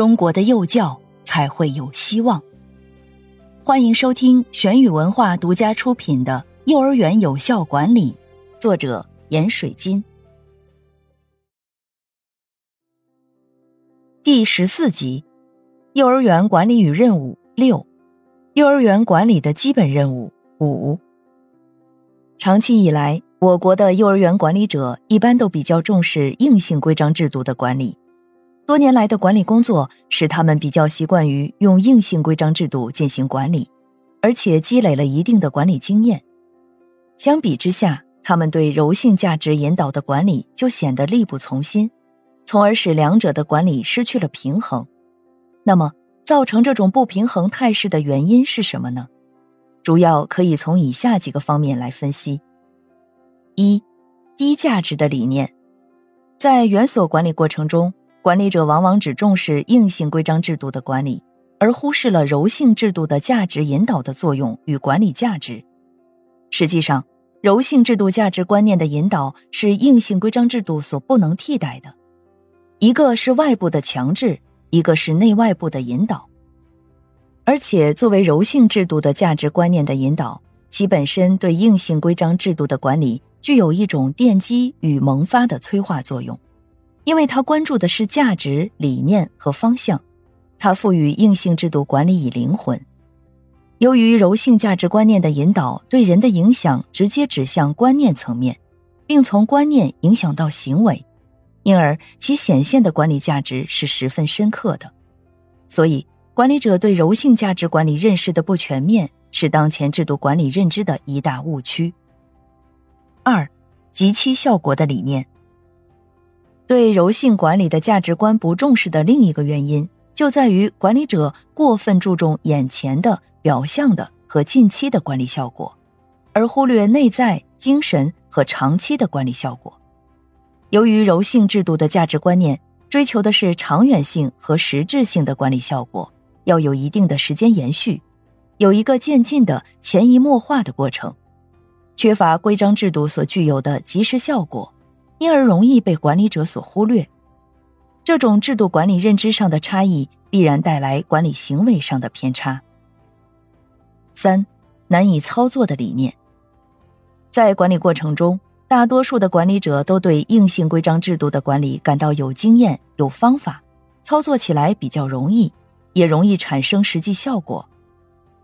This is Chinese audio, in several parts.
中国的幼教才会有希望。欢迎收听玄宇文化独家出品的《幼儿园有效管理》，作者闫水金，第十四集：幼儿园管理与任务六。幼儿园管理的基本任务五。长期以来，我国的幼儿园管理者一般都比较重视硬性规章制度的管理。多年来的管理工作使他们比较习惯于用硬性规章制度进行管理，而且积累了一定的管理经验。相比之下，他们对柔性价值引导的管理就显得力不从心，从而使两者的管理失去了平衡。那么，造成这种不平衡态势的原因是什么呢？主要可以从以下几个方面来分析：一、低价值的理念，在园所管理过程中，管理者往往只重视硬性规章制度的管理，而忽视了柔性制度的价值引导的作用与管理价值。实际上，柔性制度价值观念的引导是硬性规章制度所不能替代的，一个是外部的强制。一个是内外部的引导，而且作为柔性制度的价值观念的引导，其本身对硬性规章制度的管理具有一种奠基与萌发的催化作用，因为它关注的是价值理念和方向，它赋予硬性制度管理以灵魂。由于柔性价值观念的引导对人的影响直接指向观念层面，并从观念影响到行为。因而，其显现的管理价值是十分深刻的，所以管理者对柔性价值管理认识的不全面，是当前制度管理认知的一大误区。二，极期效果的理念，对柔性管理的价值观不重视的另一个原因，就在于管理者过分注重眼前的、表象的和近期的管理效果，而忽略内在、精神和长期的管理效果。由于柔性制度的价值观念追求的是长远性和实质性的管理效果，要有一定的时间延续，有一个渐进的潜移默化的过程，缺乏规章制度所具有的及时效果，因而容易被管理者所忽略。这种制度管理认知上的差异，必然带来管理行为上的偏差。三，难以操作的理念，在管理过程中。大多数的管理者都对硬性规章制度的管理感到有经验、有方法，操作起来比较容易，也容易产生实际效果；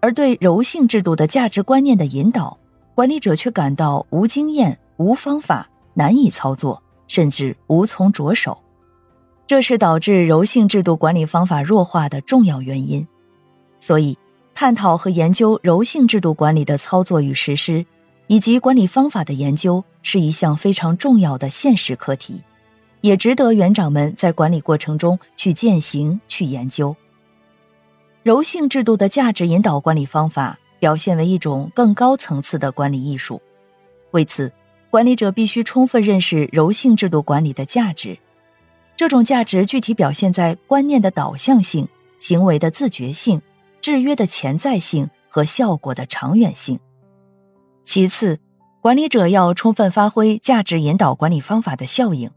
而对柔性制度的价值观念的引导，管理者却感到无经验、无方法，难以操作，甚至无从着手。这是导致柔性制度管理方法弱化的重要原因。所以，探讨和研究柔性制度管理的操作与实施。以及管理方法的研究是一项非常重要的现实课题，也值得园长们在管理过程中去践行、去研究。柔性制度的价值引导管理方法表现为一种更高层次的管理艺术。为此，管理者必须充分认识柔性制度管理的价值。这种价值具体表现在观念的导向性、行为的自觉性、制约的潜在性和效果的长远性。其次，管理者要充分发挥价值引导管理方法的效应，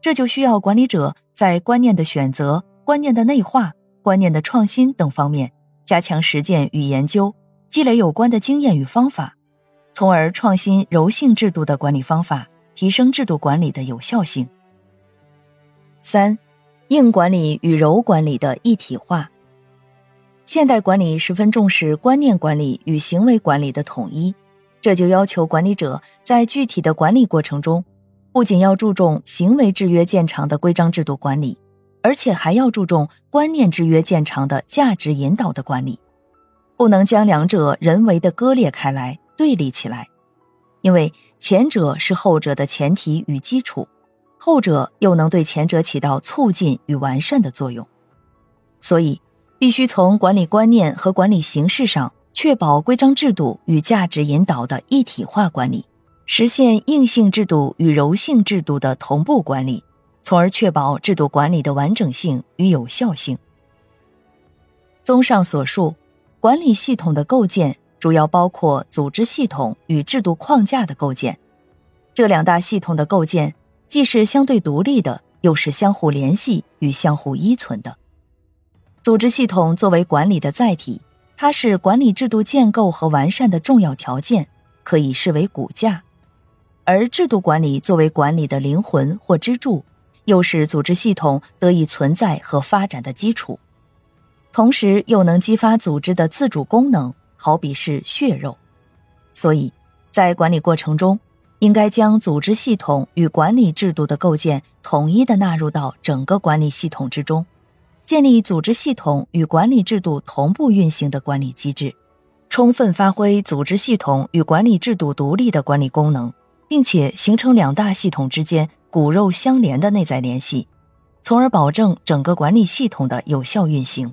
这就需要管理者在观念的选择、观念的内化、观念的创新等方面加强实践与研究，积累有关的经验与方法，从而创新柔性制度的管理方法，提升制度管理的有效性。三，硬管理与柔管理的一体化。现代管理十分重视观念管理与行为管理的统一。这就要求管理者在具体的管理过程中，不仅要注重行为制约见长的规章制度管理，而且还要注重观念制约见长的价值引导的管理，不能将两者人为的割裂开来、对立起来，因为前者是后者的前提与基础，后者又能对前者起到促进与完善的作用。所以，必须从管理观念和管理形式上确保规章制度与价值引导的一体化管理，实现硬性制度与柔性制度的同步管理，从而确保制度管理的完整性与有效性。综上所述，管理系统的构建主要包括组织系统与制度框架的构建。这两大系统的构建既是相对独立的，又是相互联系与相互依存的。组织系统作为管理的载体，它是管理制度建构和完善的重要条件，可以视为骨架；而制度管理作为管理的灵魂或支柱，又是组织系统得以存在和发展的基础，同时又能激发组织的自主功能，好比是血肉。所以，在管理过程中，应该将组织系统与管理制度的构建统一的纳入到整个管理系统之中。建立组织系统与管理制度同步运行的管理机制，充分发挥组织系统与管理制度独立的管理功能，并且形成两大系统之间骨肉相连的内在联系，从而保证整个管理系统的有效运行。